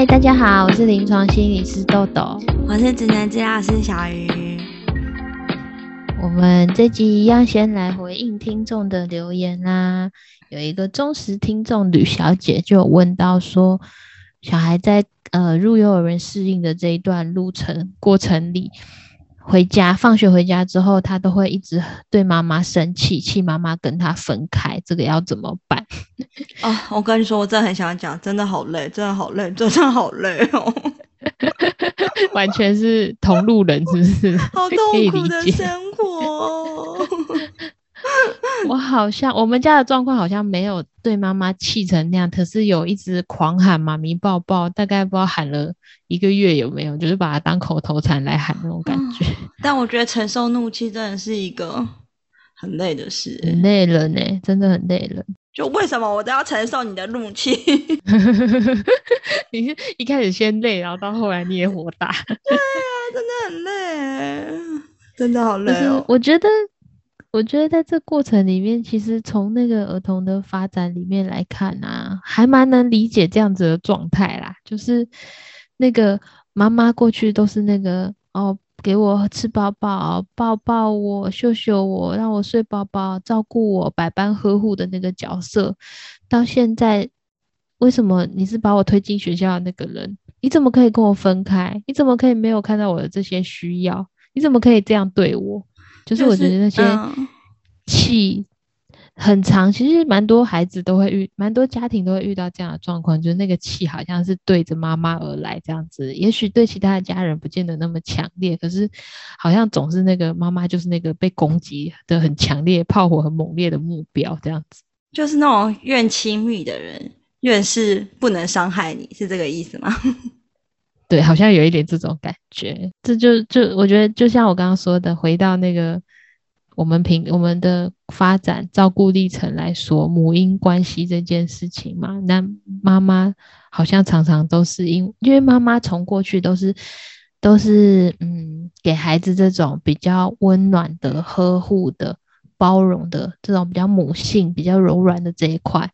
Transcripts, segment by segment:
嗨，大家好，我是临床心理师豆豆，我是职能治疗师小鱼。我们这集一样先来回应听众的留言啦。有一个忠实听众吕小姐就有问到说，小孩在呃入幼儿园适应的这一段路程过程里。回家，放学回家之后，他都会一直对妈妈生气，气妈妈跟他分开，这个要怎么办？啊，我跟你说，我真的很想讲，真的好累，真的好累，真的好累哦，完全是同路人，是不是？好痛苦的生活。我好像我们家的状况好像没有对妈妈气成那样，可是有一直狂喊妈咪抱抱，大概不知道喊了一个月有没有，就是把它当口头禅来喊那种感觉。嗯，但我觉得承受怒气真的是一个很累的事，很累了呢，真的很累了。就为什么我都要承受你的怒气？你一开始先累，然后到后来你也火大。对啊，真的很累，真的好累哦。我觉得。我觉得在这过程里面，其实从那个儿童的发展里面来看啊，还蛮能理解这样子的状态啦。就是那个妈妈过去都是那个哦，给我吃饱饱，抱抱我，秀秀我，让我睡饱饱，照顾我，百般呵护的那个角色，到现在，为什么你是把我推进学校的那个人？你怎么可以跟我分开？你怎么可以没有看到我的这些需要？你怎么可以这样对我？就是我觉得那些气很长，其实蛮多孩子都会遇，蛮多家庭都会遇到这样的状况，就是那个气好像是对着妈妈而来这样子。也许对其他的家人不见得那么强烈，可是好像总是那个妈妈就是那个被攻击的很强烈、炮火很猛烈的目标这样子。就是那种越亲密的人，越是不能伤害你，是这个意思吗？对，好像有一点这种感觉，这就就我觉得，就像我刚刚说的，回到那个我们平我们的发展照顾历程来说，母婴关系这件事情嘛，那妈妈好像常常都是因，因为妈妈从过去都是都是嗯，给孩子这种比较温暖的、呵护的、包容的这种比较母性、比较柔软的这一块，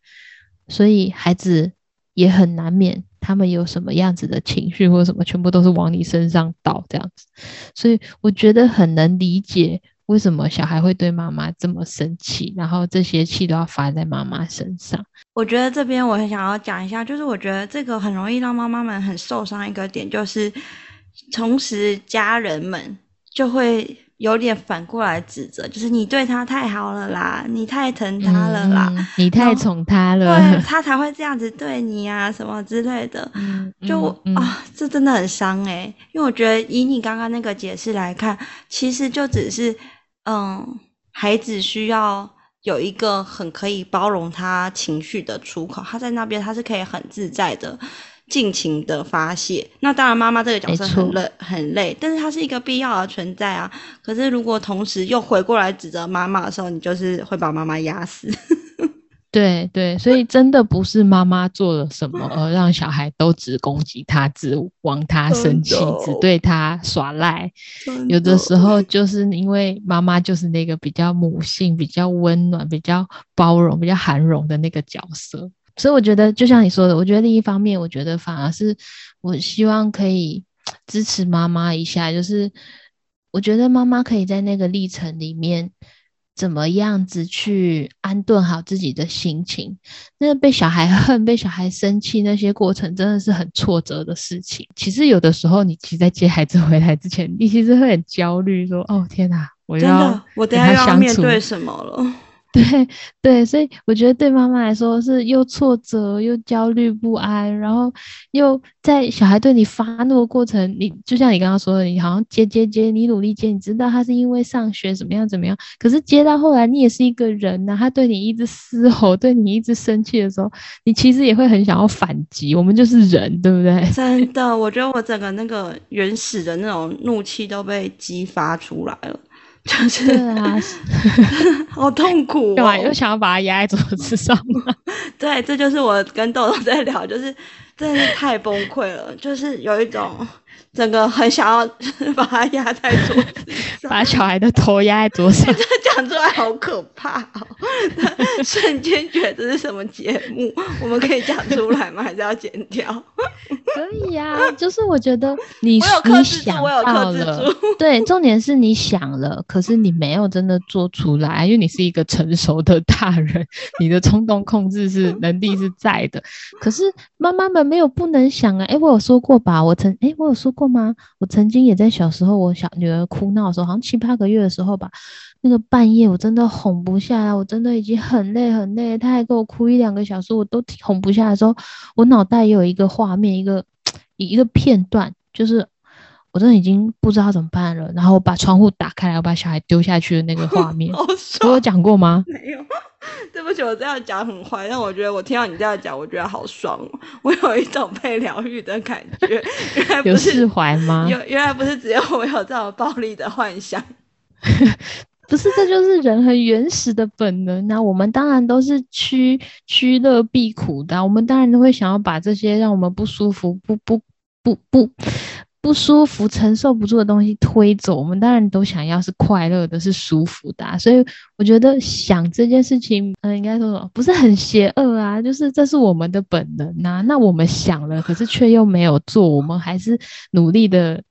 所以孩子也很难免。他们有什么样子的情绪或者什么，全部都是往你身上倒这样子，所以我觉得很能理解为什么小孩会对妈妈这么生气，然后这些气都要发在妈妈身上。我觉得这边我很想要讲一下，就是我觉得这个很容易让妈妈们很受伤一个点，就是同时家人们就会。有点反过来指责，就是你对他太好了啦，你太疼他了啦，嗯、你太宠他了，对，他才会这样子对你啊，什么之类的。嗯、就、嗯、啊，这真的很伤诶、欸，因为我觉得以你刚刚那个解释来看，其实就只是，嗯，孩子需要有一个很可以包容他情绪的出口，他在那边他是可以很自在的。尽情的发泄，那当然妈妈这个角色很累很累，但是它是一个必要的存在啊。可是如果同时又回过来指责妈妈的时候，你就是会把妈妈压死。对对，所以真的不是妈妈做了什么而让小孩都只攻击他，只往他生气，只对他耍赖。有的时候就是因为妈妈就是那个比较母性、比较温暖、比较包容、比较含容的那个角色。所以我觉得，就像你说的，我觉得另一方面，我觉得反而是我希望可以支持妈妈一下，就是我觉得妈妈可以在那个历程里面，怎么样子去安顿好自己的心情。那被小孩恨、被小孩生气那些过程，真的是很挫折的事情。其实有的时候，你其实在接孩子回来之前，你其实会很焦虑，说：“哦，天哪，我要我等下要面对什么了？” 对对，所以我觉得对妈妈来说是又挫折又焦虑不安，然后又在小孩对你发怒的过程，你就像你刚刚说的，你好像接接接，你努力接，你知道他是因为上学怎么样怎么样，可是接到后来你也是一个人呐、他对你一直嘶吼，对你一直生气的时候，你其实也会很想要反击。我们就是人，对不对？真的，我觉得我整个那个原始的那种怒气都被激发出来了。就是啊，好痛苦哦！又想要把它压在桌子上吗？对，这就是我跟豆豆在聊，就是真的是太崩溃了，就是有一种整个很想要 把他压在桌子上，把小孩的头压在桌上，讲出来好可怕哦！瞬间觉得这是什么节目？我们可以讲出来吗？还是要剪掉？可以呀、啊，就是我觉得你你想了住，对，重点是你想了，可是你没有真的做出来，因为你是一个成熟的大人，你的冲动控制是能力是在的。可是妈妈们没有不能想啊，诶，我有说过吧？我曾诶，我有说过吗？我曾经也在小时候，我小女儿哭闹的时候，好像七八个月的时候吧。那个半夜我真的哄不下来，我真的已经很累很累，她还给我哭一两个小时，我都哄不下来的时候，我脑袋也有一个画面，一个 一个片段，就是我真的已经不知道怎么办了。然后我把窗户打开来，我把小孩丢下去的那个画面，我有讲过吗？没有，对不起，我这样讲很坏，但我觉得我听到你这样讲，我觉得好爽哦，我有一种被疗愈的感觉。原来不是有释怀吗？有，原来不是只有我有这种暴力的幻想。不是，这就是人很原始的本能。那我们当然都是趋趋乐避苦的，我们当然都会想要把这些让我们不舒服、不不不不不舒服、承受不住的东西推走。我们当然都想要是快乐的、是舒服的。所以我觉得想这件事情，嗯，应该说不是很邪恶啊，就是这是我们的本能呐。那我们想了，可是却又没有做，我们还是努力的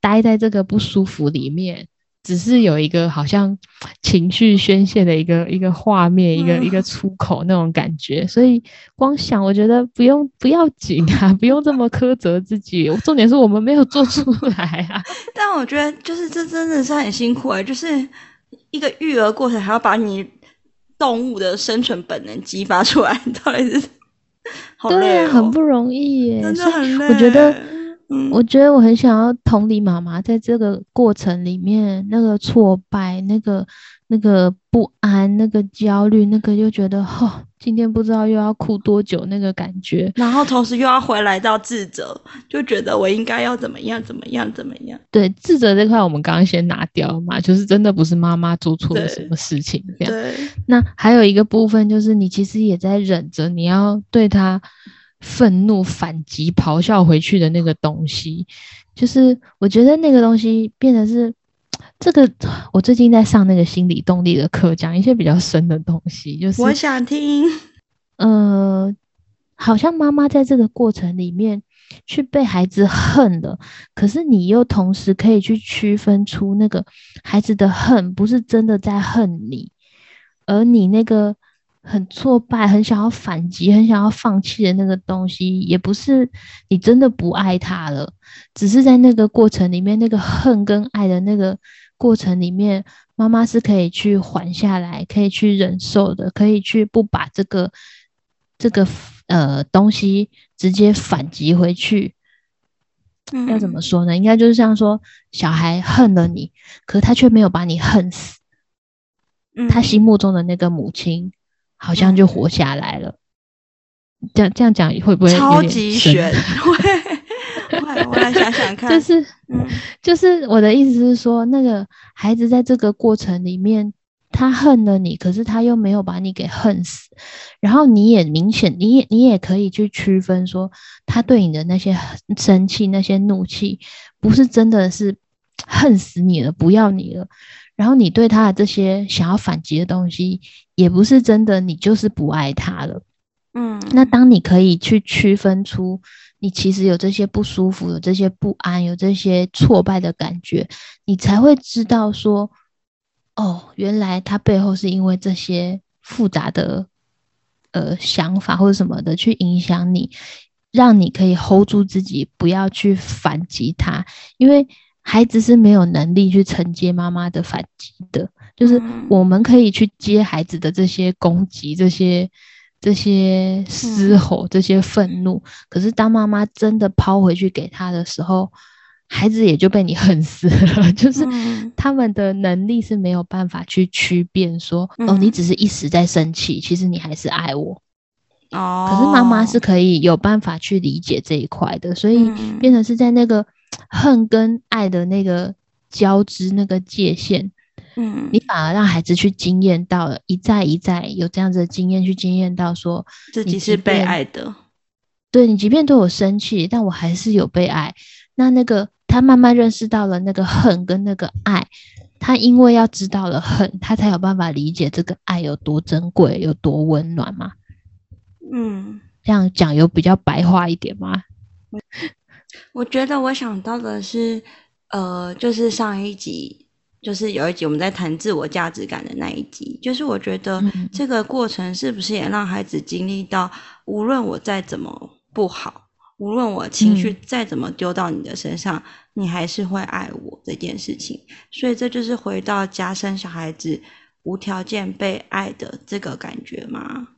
待在这个不舒服里面。只是有一个好像 情绪宣泄的一个一个画面，一个一个出口那种感觉，所以光想我觉得不用不要紧啊，不用这么苛责自己。重点是我们没有做出来啊。但我觉得就是这真的是很辛苦哎、欸，就是一个育儿过程还要把你动物的生存本能激发出来，到底是 好累、喔，对啊，很不容易耶，真的很累。我觉得。嗯，我觉得我很想要同理妈妈在这个过程里面那个挫败、那个那个不安、那个焦虑、那个又觉得哦，今天不知道又要哭多久那个感觉，然后同时又要回来到自责，就觉得我应该要怎么样怎么样怎么样。对，自责这块我们刚刚先拿掉嘛，就是真的不是妈妈做错了什么事情这样。对。那还有一个部分就是你其实也在忍着，你要对他。愤怒、反击、咆哮回去的那个东西，就是我觉得那个东西变得是 这个。我最近在上那个心理动力的课，讲一些比较深的东西。就是我想听，呃，好像妈妈在这个过程里面去被孩子恨了，可是你又同时可以去区分出那个孩子的恨不是真的在恨你，而你那个。很挫败，很想要反击，很想要放弃的那个东西，也不是你真的不爱他了，只是在那个过程里面，那个恨跟爱的那个过程里面，妈妈是可以去缓下来，可以去忍受的，可以去不把这个这个呃东西直接反击回去。嗯，要怎么说呢？应该就是像说，小孩恨了你，可是他却没有把你恨死，嗯，他心目中的那个母亲。好像就活下来了，嗯、这样这样讲会不会超级玄？会，我来想想看。就是，嗯，就是我的意思是说，那个孩子在这个过程里面，他恨了你，可是他又没有把你给恨死。然后你也明显，你也你也可以去区分说，他对你的那些生气、那些怒气，不是真的是恨死你了，不要你了。然后你对他的这些想要反击的东西，也不是真的，你就是不爱他了。嗯，那当你可以去区分出，你其实有这些不舒服，有这些不安，有这些挫败的感觉，你才会知道说，哦，原来他背后是因为这些复杂的呃想法或者什么的去影响你，让你可以 hold 住自己，不要去反击他，因为。孩子是没有能力去承接妈妈的反击的，就是我们可以去接孩子的这些攻击、这些、这些嘶吼、这些愤怒。可是当妈妈真的抛回去给他的时候，孩子也就被你恨死了。就是他们的能力是没有办法去区辨说，哦，你只是一时在生气，其实你还是爱我。哦，可是妈妈是可以有办法去理解这一块的，所以变成是在那个。恨跟爱的那个交织，那个界限，嗯，你反而让孩子去经验到了，一再一再有这样子的经验，去经验到说自己是被爱的，对你，即便对我生气，但我还是有被爱。那那个他慢慢认识到了那个恨跟那个爱，他因为要知道了恨，他才有办法理解这个爱有多珍贵，有多温暖嘛。嗯，这样讲有比较白话一点吗？我觉得我想到的是，呃，就是上一集，就是有一集我们在谈自我价值感的那一集，就是我觉得这个过程是不是也让孩子经历到，无论我再怎么不好，无论我情绪再怎么丢到你的身上，嗯、你还是会爱我这件事情。所以这就是回到加深小孩子无条件被爱的这个感觉吗？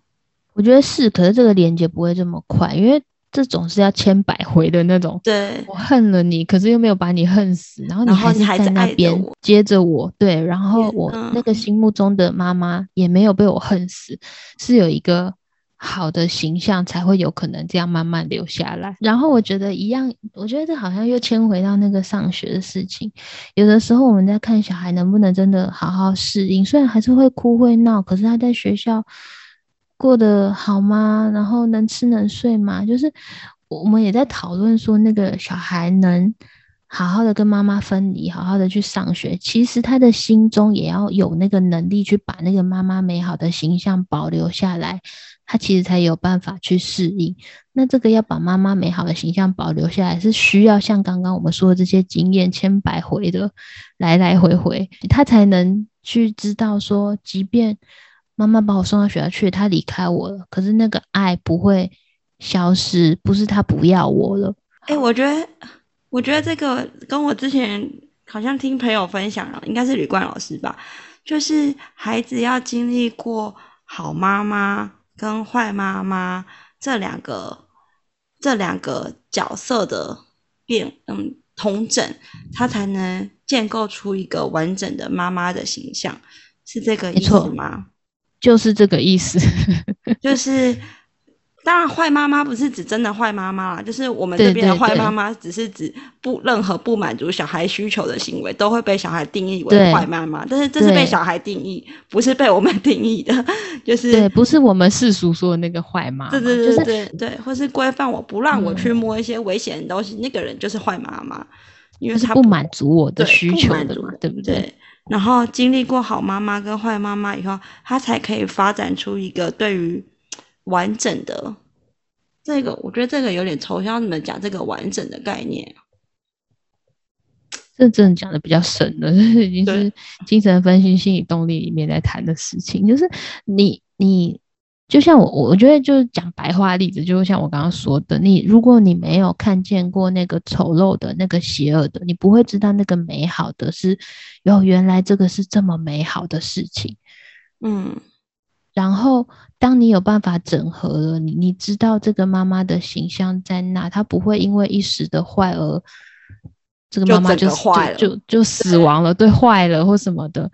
我觉得是，可是这个连接不会这么快，因为。这种是要千百回的那种，对，我恨了你，可是又没有把你恨死，然后你还是在那边接着我，对，然后我那个心目中的妈妈也没有被我恨死，是有一个好的形象才会有可能这样慢慢留下来。然后我觉得一样，我觉得这好像又牵回到那个上学的事情。有的时候我们在看小孩能不能真的好好适应，虽然还是会哭会闹，可是他在学校。过得好吗？然后能吃能睡吗？就是我们也在讨论说，那个小孩能好好的跟妈妈分离，好好的去上学。其实他的心中也要有那个能力去把那个妈妈美好的形象保留下来，他其实才有办法去适应。那这个要把妈妈美好的形象保留下来，是需要像刚刚我们说的这些经验千百回的来来回回，他才能去知道说，即便。妈妈把我送到学校去，她离开我了。可是那个爱不会消失，不是她不要我了。哎、欸，我觉得，我觉得这个跟我之前好像听朋友分享了，应该是吕冠老师吧。就是孩子要经历过好妈妈跟坏妈妈这两个这两个角色的变，嗯，同整，他才能建构出一个完整的妈妈的形象，是这个意思吗？就是这个意思，就是当然，坏妈妈不是指真的坏妈妈啦，就是我们这边的坏妈妈，只是指不任何不满足小孩需求的行为都会被小孩定义为坏妈妈，但是这是被小孩定义，不是被我们定义的，就是对，不是我们世俗说的那个坏妈妈，对对对对对，对，或是规范我不让我去摸一些危险的东西，嗯、那个人就是坏妈妈，因为他不，不满足我的需求的嘛，对不对？对然后经历过好妈妈跟坏妈妈以后，他才可以发展出一个对于完整的这个，我觉得这个有点抽象。你们讲这个完整的概念，这真的讲的比较深了，这已经是精神分析、心理动力里面在谈的事情。就是你你。就像我，我觉得就是讲白话例子，就像我刚刚说的，你如果你没有看见过那个丑陋的、那个邪恶的，你不会知道那个美好的是，哟，原来这个是这么美好的事情，嗯。然后当你有办法整合了，你你知道这个妈妈的形象在那，她不会因为一时的坏而这个妈妈就坏了，就就，就死亡了，对，坏了或什么的，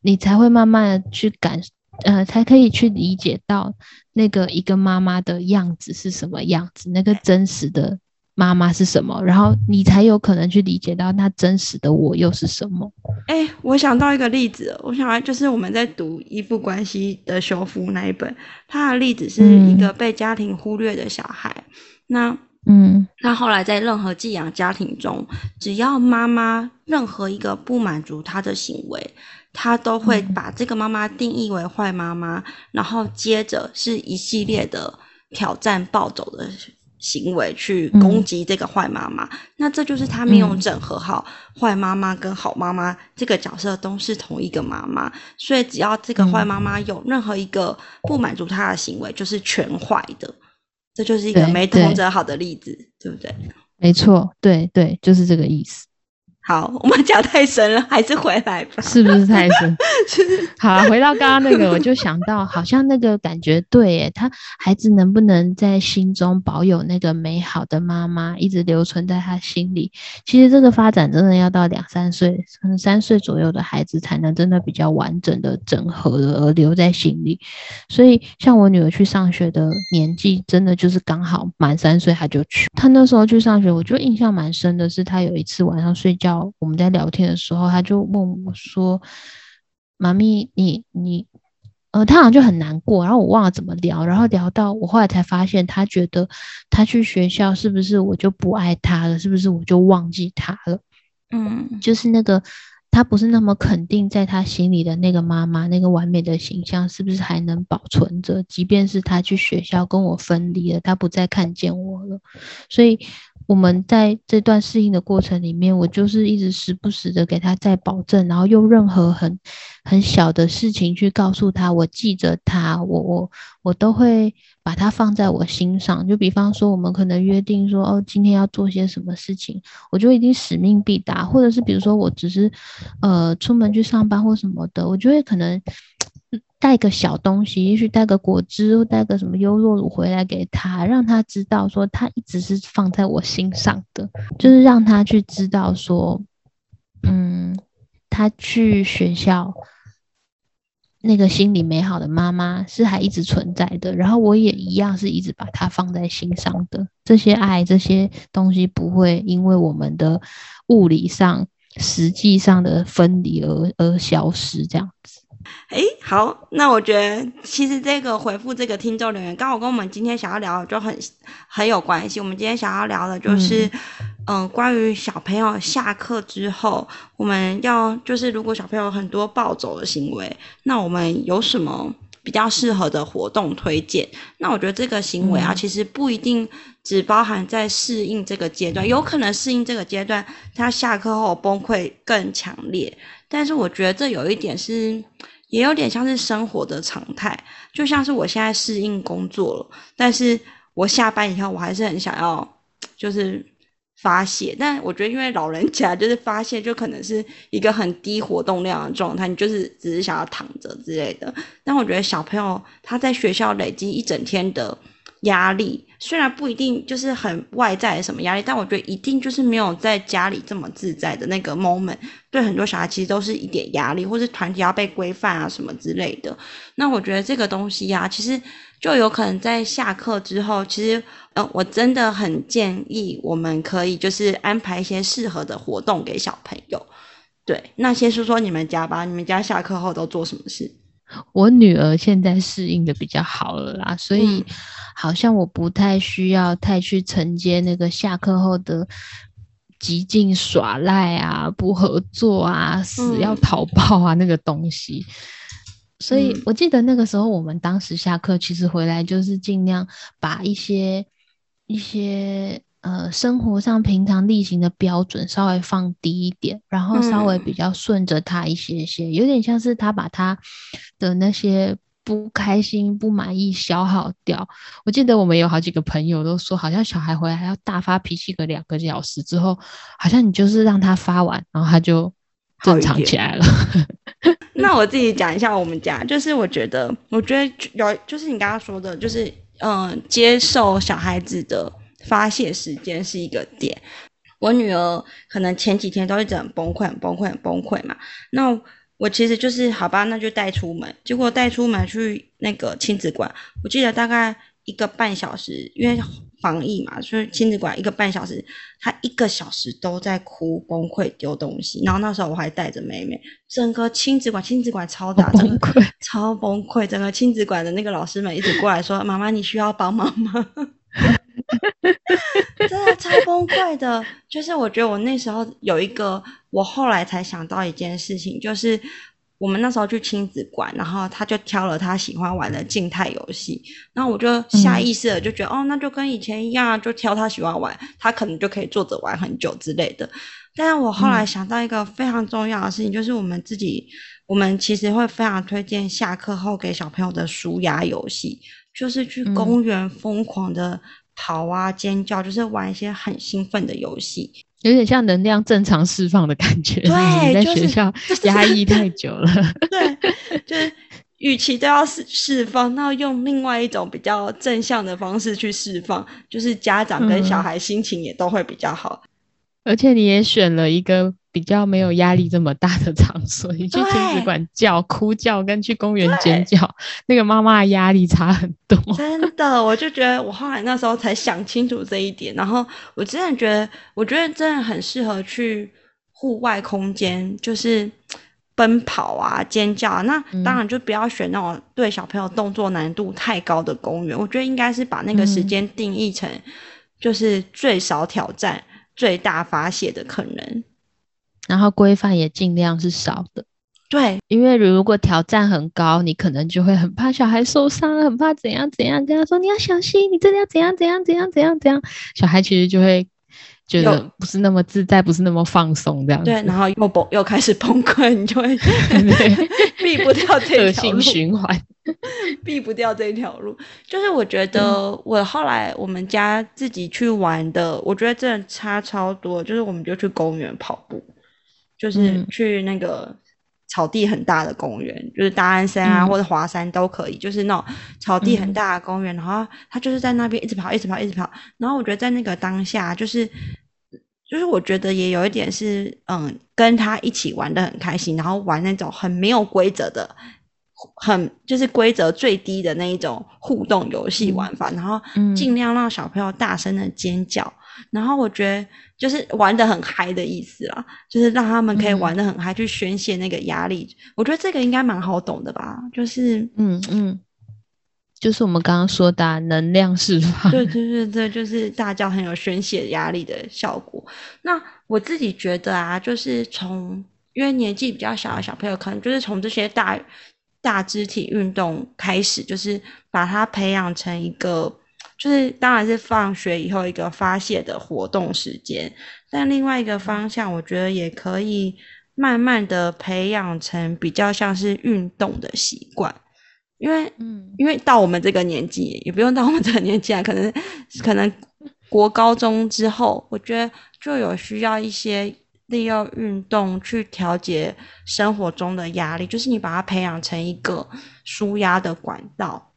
你才会慢慢的去感。呃，才可以去理解到那个一个妈妈的样子是什么样子，那个真实的妈妈是什么，然后你才有可能去理解到那真实的我又是什么。哎、欸，我想到一个例子，我想到就是我们在读《依附关系的修复》那一本，它的例子是一个被家庭忽略的小孩。嗯、那嗯，那后来在任何寄养家庭中，只要妈妈任何一个不满足他的行为。他都会把这个妈妈定义为坏妈妈，嗯，然后接着是一系列的挑战、暴走的行为去攻击这个坏妈妈，嗯。那这就是他没有整合好坏妈妈跟好妈妈这个角色都是同一个妈妈，所以只要这个坏妈妈有任何一个不满足他的行为，就是全坏的。这就是一个没统整好的例子，对不对？没错，对对，就是这个意思。好，我们讲太深了，还是回来吧。是不是太深？好，回到刚刚那个，我就想到，好像那个感觉对耶，他孩子能不能在心中保有那个美好的妈妈，一直留存在他心里？其实这个发展真的要到两三岁，可能三岁左右的孩子才能真的比较完整的整合了而留在心里。所以，像我女儿去上学的年纪，真的就是刚好满三岁，她就去。她那时候去上学，我就印象蛮深的是，她有一次晚上睡觉。我们在聊天的时候，他就问我说：“妈咪，你你呃，他好像就很难过，然后我忘了怎么聊，然后聊到我后来才发现，他觉得他去学校是不是我就不爱他了，是不是我就忘记他了？嗯，就是那个。他不是那么肯定，在他心里的那个妈妈，那个完美的形象，是不是还能保存着？即便是他去学校跟我分离了，他不再看见我了。所以我们在这段适应的过程里面，我就是一直时不时的给他再保证，然后用任何很很小的事情去告诉他，我记着他，我我我都会。把它放在我心上，就比方说，我们可能约定说，哦，今天要做些什么事情，我就已经使命必达，或者是比如说，我只是，呃，出门去上班或什么的，我就会可能带个小东西，也许带个果汁，或带个什么优酪乳回来给他，让他知道说，他一直是放在我心上的，就是让他去知道说，嗯，他去学校。那个心里美好的妈妈是还一直存在的，然后我也一样是一直把他放在心上的。这些爱，这些东西不会因为我们的物理上、实际上的分离而而消失，这样子。哎，好，那我觉得其实这个回复这个听众留言，刚好跟我们今天想要聊的就很很有关系。我们今天想要聊的就是。嗯关于小朋友下课之后，我们要就是如果小朋友很多暴走的行为，那我们有什么比较适合的活动推荐？那我觉得这个行为啊，嗯、其实不一定只包含在适应这个阶段，有可能适应这个阶段，他下课后崩溃更强烈。但是我觉得这有一点是，也有点像是生活的常态，就像是我现在适应工作了，但是我下班以后，我还是很想要，就是。发泄，但我觉得，因为老人家就是发泄，就可能是一个很低活动量的状态，你就是只是想要躺着之类的。但我觉得小朋友他在学校累积一整天的压力，虽然不一定就是很外在的什么压力，但我觉得一定就是没有在家里这么自在的那个 moment，对很多小孩其实都是一点压力，或是团体要被规范啊什么之类的。那我觉得这个东西呀、啊，其实就有可能在下课之后，其实。嗯，我真的很建议我们可以就是安排一些适合的活动给小朋友。对，那先说说你们家吧，你们家下课后都做什么事？我女儿现在适应的比较好了啦，所以好像我不太需要太去承接那个下课后的极尽耍赖啊、不合作啊、死要逃跑啊那个东西。所以我记得那个时候，我们当时下课其实回来就是尽量把一些。一些呃生活上平常例行的标准稍微放低一点，然后稍微比较顺着他一些些，嗯、有点像是他把他的那些不开心、不满意消耗掉。我记得我们有好几个朋友都说，好像小孩回来还要大发脾气个两个小时之后，好像你就是让他发完，然后他就正常起来了。那我自己讲一下我们家，就是我觉得，我觉得有，就是你刚刚说的，就是。嗯，接受小孩子的发泄时间是一个点。我女儿可能前几天都一直很崩溃、很崩溃、很崩溃嘛。那我其实就是好吧，那就带出门。结果带出门去那个亲子馆，我记得大概一个半小时，因为防疫嘛，所以亲子馆一个半小时，她一个小时都在哭、崩溃、丢东西。然后那时候我还带着妹妹，整个亲子馆，亲子馆超大，崩溃，超崩溃。整个亲子馆的那个老师们一直过来说：“妈妈，你需要帮忙吗？” 真的超崩溃的。就是我觉得我那时候有一个，我后来才想到一件事情，就是。我们那时候去亲子馆，然后他就挑了他喜欢玩的静态游戏，然后我就下意识的就觉得，嗯、哦，那就跟以前一样，就挑他喜欢玩，他可能就可以坐着玩很久之类的。但是我后来想到一个非常重要的事情，嗯、就是我们自己，我们其实会非常推荐下课后给小朋友的舒压游戏，就是去公园疯狂的跑啊、尖叫，就是玩一些很兴奋的游戏。有点像能量正常释放的感觉，对，在学校 压抑太久了，对，就是与其都要释释放，那用另外一种比较正向的方式去释放，就是家长跟小孩心情也都会比较好。嗯，而且你也选了一个。比较没有压力这么大的 场所，你去亲子馆叫哭叫，跟去公园尖叫，那个妈妈的压力差很多。真的，我就觉得我后来那时候才想清楚这一点，然后我真的觉得，我觉得真的很适合去户外空间，就是奔跑啊、尖叫啊，那当然就不要选那种对小朋友动作难度太高的公园。嗯、我觉得应该是把那个时间定义成，就是最少挑战、最大发泄的可能，然后规范也尽量是少的。对，因为如果挑战很高，你可能就会很怕小孩受伤，很怕怎样怎样，跟他说你要小心，你这里要怎样怎样怎样怎样怎样，小孩其实就会觉得不是那么自在，不是那么放松这样子。对，然后又崩又开始崩溃，你就会避不掉这条路，循环，避不掉这条路。就是我觉得我后来我们家自己去玩的，我觉得真的差超多。就是我们就去公园跑步，就是去那个。草地很大的公园，就是大安山啊，或者华山都可以，嗯、就是那种草地很大的公园，嗯、然后他就是在那边一直跑，一直跑，一直跑。然后我觉得在那个当下，就是就是我觉得也有一点是，嗯，跟他一起玩的很开心，然后玩那种很没有规则的，很就是规则最低的那一种互动游戏玩法，嗯、然后尽量让小朋友大声的尖叫。然后我觉得就是玩的很嗨的意思啦，就是让他们可以玩的很嗨，嗯、去宣泄那个压力。我觉得这个应该蛮好懂的吧？就是嗯嗯，就是我们刚刚说的、啊、能量释放。对对对对，就是大叫很有宣泄压力的效果。那我自己觉得啊，就是从因为年纪比较小的小朋友，可能就是从这些大大肢体运动开始，就是把他培养成一个。就是当然是放学以后一个发泄的活动时间，但另外一个方向，我觉得也可以慢慢的培养成比较像是运动的习惯，因为，嗯，因为到我们这个年纪，也不用到我们这个年纪啊，可能可能国高中之后，我觉得就有需要一些利用运动去调节生活中的压力，就是你把它培养成一个舒压的管道，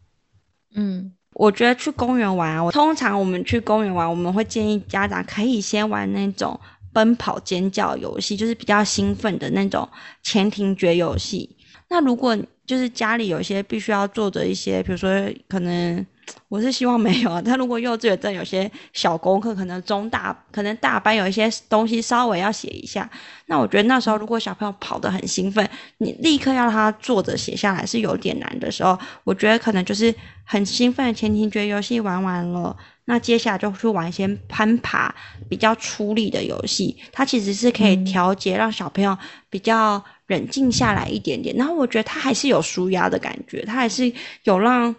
嗯。我觉得去公园玩啊，我通常我们去公园玩，我们会建议家长可以先玩那种奔跑尖叫游戏，就是比较兴奋的那种前庭觉游戏。那如果就是家里有一些必须要做的一些，比如说可能。我是希望没有啊，但如果幼稚园真有些小功课，可能中大，可能大班有一些东西稍微要写一下，那我觉得那时候如果小朋友跑得很兴奋，你立刻要他坐着写下来是有点难的时候，我觉得可能就是很兴奋的前庭觉游戏玩完了，那接下来就去玩一些攀爬比较出力的游戏，它其实是可以调节让小朋友比较冷静下来一点点，然后我觉得他还是有舒压的感觉，他还是有让。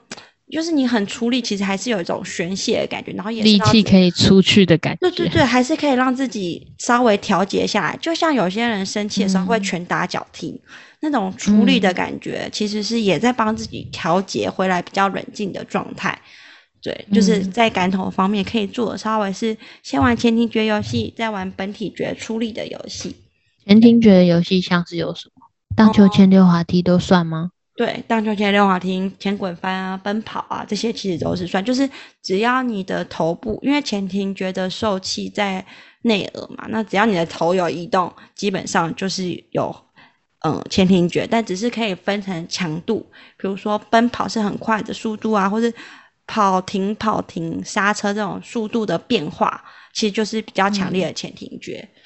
就是你很出力，其实还是有一种宣泄的感觉，然后也是力气可以出去的感觉。对对对，还是可以让自己稍微调节下来。就像有些人生气的时候会拳打脚踢，嗯、那种出力的感觉，嗯、其实是也在帮自己调节回来比较冷静的状态。对，就是在感统方面可以做稍微是先玩前庭觉游戏，再玩本体觉出力的游戏。前庭觉的游戏像是有什么？荡秋千、溜滑梯都算吗？对，荡秋千、溜滑梯、前滚翻啊、奔跑啊，这些其实都是算。就是只要你的头部，因为前庭觉得受气在内耳嘛，那只要你的头有移动，基本上就是有嗯前庭觉，但只是可以分成强度，比如说奔跑是很快的速度啊，或是跑停跑停刹车这种速度的变化，其实就是比较强烈的前庭觉。嗯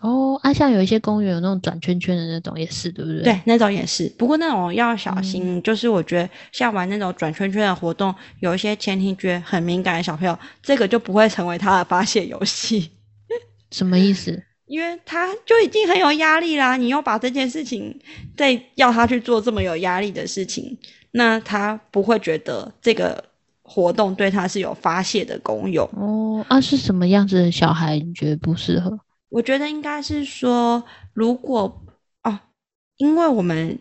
哦，啊，像有一些公园有那种转圈圈的那种也是，对不对？对，那种也是。不过那种要小心，嗯、就是我觉得像玩那种转圈圈的活动，有一些前庭觉很敏感的小朋友，这个就不会成为他的发泄游戏。什么意思？因为他就已经很有压力啦，你又把这件事情再要他去做这么有压力的事情，那他不会觉得这个活动对他是有发泄的功用。哦，啊，是什么样子的小孩你觉得不适合？我觉得应该是说，如果哦，因为我们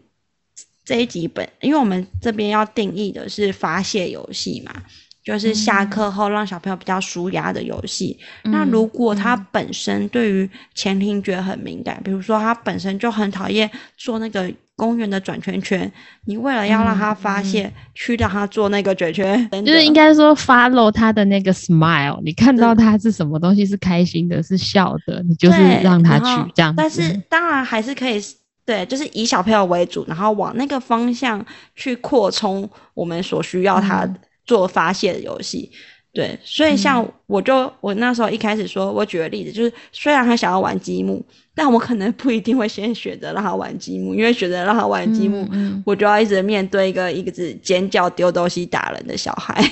这几本，因为我们这边要定义的是发泄游戏嘛，就是下课后让小朋友比较舒压的游戏。嗯、那如果他本身对于前庭觉很敏感，嗯、比如说他本身就很讨厌做那个。公园的转圈圈，你为了要让他发泄，嗯、去让他做那个卷圈，就是应该说 follow 他的那个 smile。你看到他是什么东西是开心的，是笑的，你就是让他去这样。但是当然还是可以，对，就是以小朋友为主，然后往那个方向去扩充我们所需要他做发泄的游戏。嗯、对，所以像我就我那时候一开始说，我举个例子，就是虽然他想要玩积木，但我可能不一定会先选择让他玩积木，因为选择让他玩积木，嗯嗯，我就要一直面对一个一个字尖叫、丢东西、打人的小孩。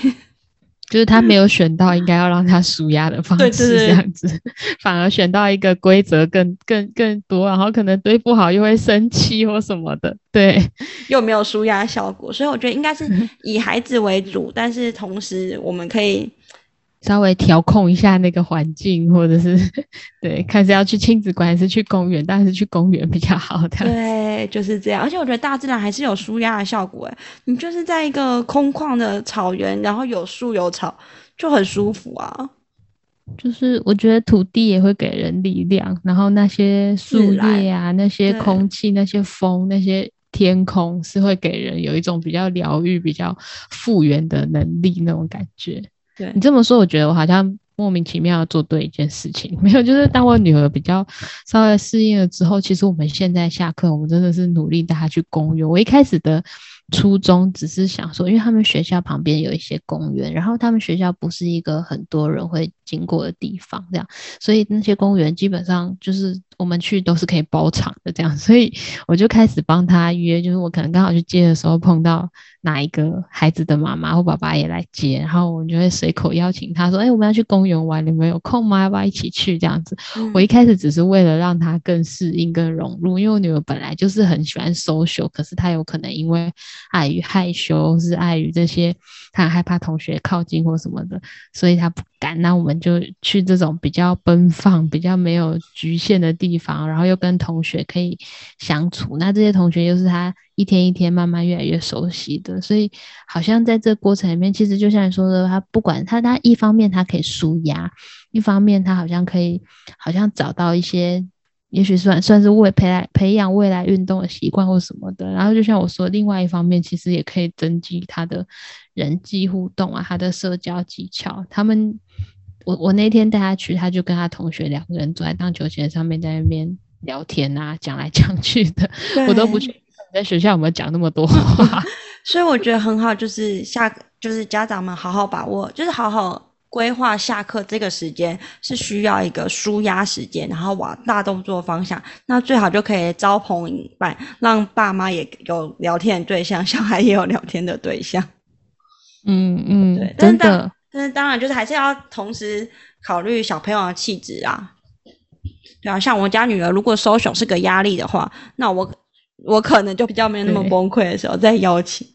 就是他没有选到应该要让他舒压的方式，这样子，反而选到一个规则更更更多，然后可能堆不好又会生气或什么的，对，又没有舒压效果，所以我觉得应该是 以孩子为主，但是同时我们可以。稍微调控一下那个环境，或者是 对，看是要去亲子馆还是去公园，当然是去公园比较好。对，就是这样。而且我觉得大自然还是有舒压的效果。诶，你就是在一个空旷的草原，然后有树有草，就很舒服啊。就是我觉得土地也会给人力量，然后那些树叶啊，那些空气，那些风，那些天空，是会给人有一种比较疗愈、比较复原的能力那种感觉。对你这么说，我觉得我好像莫名其妙要做对一件事情。没有，就是当我女儿比较稍微适应了之后，其实我们现在下课，我们真的是努力带她去公园。我一开始的初衷只是想说，因为他们学校旁边有一些公园，然后他们学校不是一个很多人会经过的地方，这样，所以那些公园基本上就是。我们去都是可以包场的，这样，所以我就开始帮他约，就是我可能刚好去接的时候碰到哪一个孩子的妈妈或爸爸也来接，然后我们就会随口邀请他说：“哎，我们要去公园玩，你们有空吗？要不要一起去？”这样子。嗯、我一开始只是为了让他更适应、更融入，因为我女儿本来就是很喜欢 social，可是她有可能因为碍于害羞，是碍于这些，他很害怕同学靠近或什么的，所以他不敢。那我们就去这种比较奔放、比较没有局限的地方。然后又跟同学可以相处，那这些同学又是他一天一天慢慢越来越熟悉的，所以好像在这过程里面，其实就像你说的，他不管他，他一方面他可以舒压，一方面他好像可以，好像找到一些，也许算算是为培来培养未来运动的习惯或什么的。然后就像我说，另外一方面其实也可以增进他的人际互动啊，他的社交技巧，他们。我我那天带他去，他就跟他同学两个人坐在荡秋千上面，在那边聊天啊，讲来讲去的，我都不去在学校有没有讲那么多话，所以我觉得很好，就是下就是家长们好好把握，就是好好规划下课这个时间是需要一个舒压时间，然后往大动作方向，那最好就可以招朋引伴，让爸妈也有聊天的对象，小孩也有聊天的对象。嗯嗯，对，真的。但是当然，就是还是要同时考虑小朋友的气质啊。对啊，像我家女儿，如果 social 是个压力的话，那我我可能就比较没有那么崩溃的时候再邀请。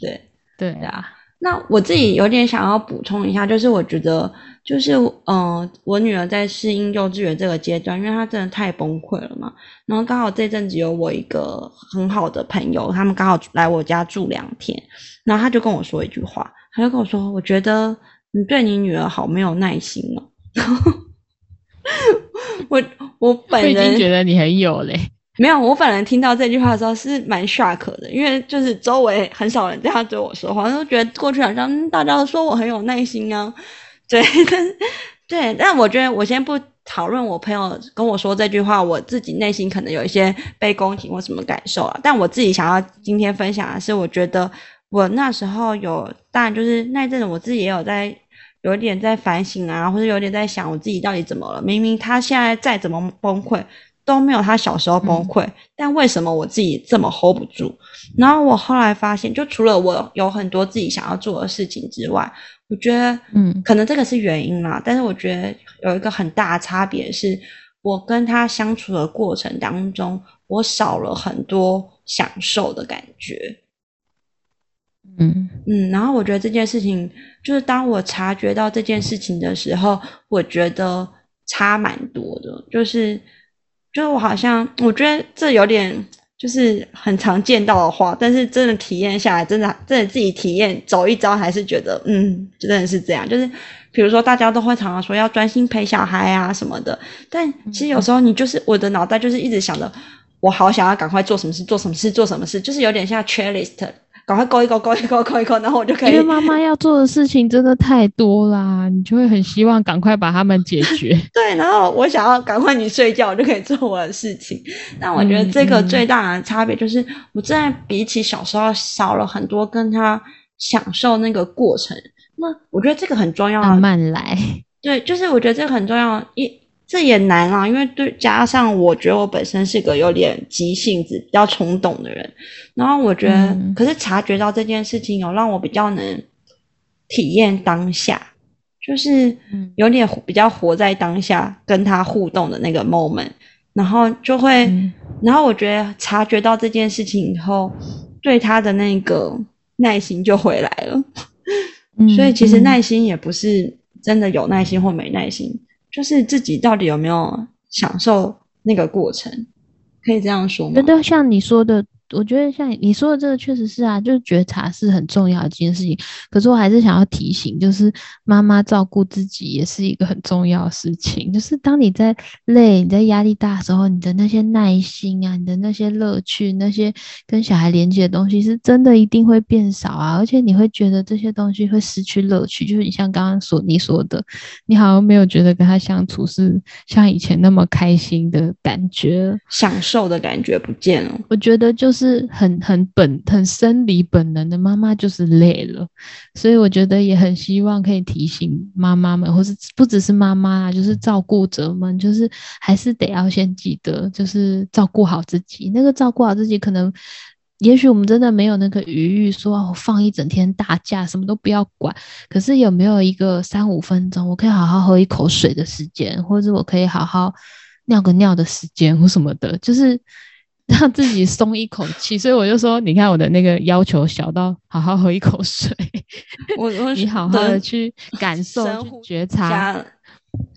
对对啊，那我自己有点想要补充一下，就是我觉得，就是嗯、呃，我女儿在适应幼稚园这个阶段，因为她真的太崩溃了嘛。然后刚好这阵子有我一个很好的朋友，他们刚好来我家住两天，然后他就跟我说一句话。他就跟我说：“我觉得你对你女儿好没有耐心哦。” 我我本人觉得你很有嘞，没有。我本人听到这句话的时候是蛮 shock 的，因为就是周围很少人这样对我说话，都觉得过去好像大家都说我很有耐心啊。对，但对，但我觉得我先不讨论我朋友跟我说这句话，我自己内心可能有一些被攻击或什么感受啊。但我自己想要今天分享的是，我觉得。我那时候有，当然就是那阵子我自己也有在，有点在反省啊，或者有点在想我自己到底怎么了。明明他现在再怎么崩溃，都没有他小时候崩溃，嗯、但为什么我自己这么 hold 不住？然后我后来发现，就除了我有很多自己想要做的事情之外，我觉得，嗯，可能这个是原因啦。但是我觉得有一个很大的差别是，我跟他相处的过程当中，我少了很多享受的感觉。嗯嗯，然后我觉得这件事情，就是当我察觉到这件事情的时候，我觉得差蛮多的。就是，就是我好像，我觉得这有点就是很常见到的话，但是真的体验下来，真的真的自己体验走一遭，还是觉得，嗯，真的是这样。就是比如说，大家都会常常说要专心陪小孩啊什么的，但其实有时候你就是我的脑袋就是一直想着，我好想要赶快做什么事，做什么事，做什么事，就是有点像 checklist。赶快勾一勾，勾一勾，勾一勾，然后我就可以。因为妈妈要做的事情真的太多啦，你就会很希望赶快把他们解决。对，然后我想要赶快你睡觉，我就可以做我的事情。但我觉得这个最大的差别就是，我真的比起小时候少了很多跟他享受那个过程。那我觉得这个很重要，慢慢来。对，就是我觉得这个很重要，一这也难啊，因为对加上我觉得我本身是个有点急性子、比较冲动的人，然后我觉得，嗯、可是察觉到这件事情有让我比较能体验当下，就是有点比较活在当下，跟他互动的那个 moment，然后就会，嗯、然后我觉得察觉到这件事情以后，对他的那个耐心就回来了。所以其实耐心也不是真的有耐心或没耐心，就是自己到底有没有享受那个过程，可以这样说吗？真的像你说的。我觉得像你说的这个确实是啊，就是觉察是很重要的一件事情。可是我还是想要提醒，就是妈妈照顾自己也是一个很重要的事情。就是当你在累、你在压力大的时候，你的那些耐心啊，你的那些乐趣、那些跟小孩连接的东西，是真的一定会变少啊。而且你会觉得这些东西会失去乐趣。就是你像刚刚所你说的，你好像没有觉得跟他相处是像以前那么开心的感觉，享受的感觉不见了。我觉得就是。是很很本很生理本能的，妈妈就是累了，所以我觉得也很希望可以提醒妈妈们，或是不只是妈妈啊，就是照顾者们，就是还是得要先记得，就是照顾好自己。那个照顾好自己，可能也许我们真的没有那个余裕，说我放一整天大假，什么都不要管。可是有没有一个三五分钟，我可以好好喝一口水的时间，或者我可以好好尿个尿的时间，或什么的，就是。让自己松一口气，所以我就说，你看我的那个要求小到好好喝一口水，我我 你好好的去感受、去觉察，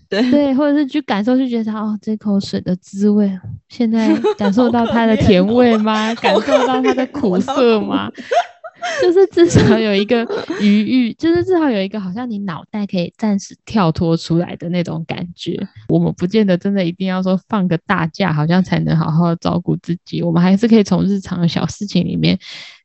对对，或者是去感受、去觉察哦，这口水的滋味，现在感受到它的甜味吗？感受到它的苦涩吗？就是至少有一个余裕，就是至少有一个好像你脑袋可以暂时跳脱出来的那种感觉。我们不见得真的一定要说放个大假，好像才能好好照顾自己。我们还是可以从日常的小事情里面，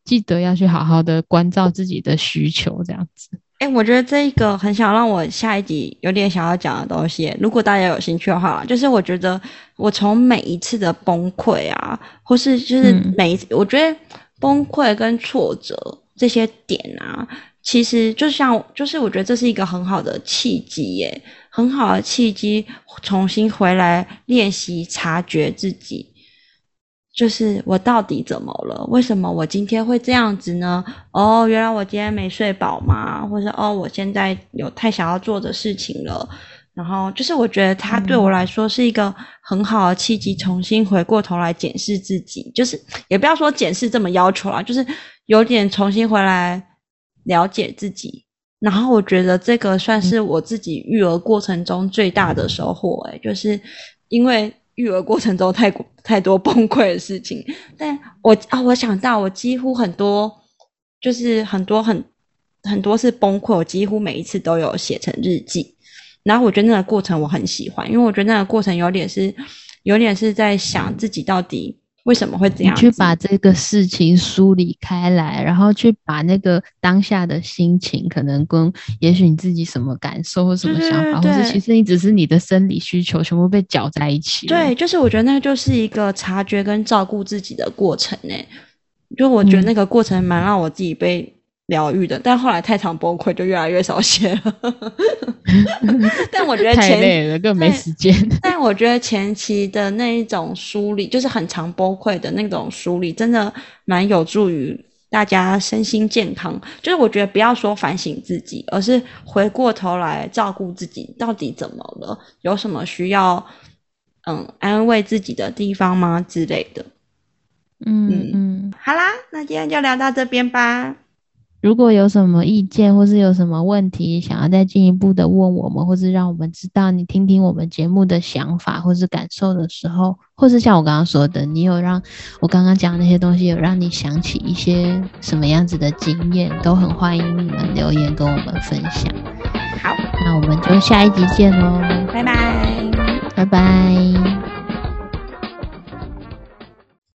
记得要去好好的关照自己的需求，这样子。哎、欸，我觉得这一个很想让我下一集有点想要讲的东西。如果大家有兴趣的话，就是我觉得我从每一次的崩溃啊，或是就是每一次，嗯、我觉得。崩溃跟挫折这些点啊，其实就像，就是我觉得这是一个很好的契机耶，很好的契机，重新回来练习察觉自己，就是我到底怎么了？为什么我今天会这样子呢？哦，原来我今天没睡饱吗？或者哦，我现在有太想要做的事情了。然后就是，我觉得他对我来说是一个很好的契机，重新回过头来检视自己。就是也不要说检视这么要求啦，就是有点重新回来了解自己。然后我觉得这个算是我自己育儿过程中最大的收获。诶，就是因为育儿过程中太太多崩溃的事情，但我啊，我想到我几乎很多，就是很多很很多次崩溃，我几乎每一次都有写成日记。然后我觉得那个过程我很喜欢，因为我觉得那个过程有点是，有点是在想自己到底为什么会这样，去把这个事情梳理开来，然后去把那个当下的心情，可能跟也许你自己什么感受或什么想法，或者其实你只是你的生理需求全部被搅在一起。对，就是我觉得那个就是一个察觉跟照顾自己的过程诶，就我觉得那个过程蛮让我自己被。疗愈的，但后来太常崩溃，就越来越少写了。但我觉得前太累了，更没时间。但我觉得前期的那一种梳理，就是很常崩溃的那种梳理，真的蛮有助于大家身心健康。就是我觉得不要说反省自己，而是回过头来照顾自己，到底怎么了？有什么需要嗯安慰自己的地方吗？之类的。嗯嗯，嗯好啦，那今天就聊到这边吧。如果有什么意见，或是有什么问题，想要再进一步的问我们，或是让我们知道你听听我们节目的想法或是感受的时候，或是像我刚刚说的，你有让我刚刚讲的那些东西，有让你想起一些什么样子的经验，都很欢迎你们留言跟我们分享。好，那我们就下一集见喽，拜拜，拜拜。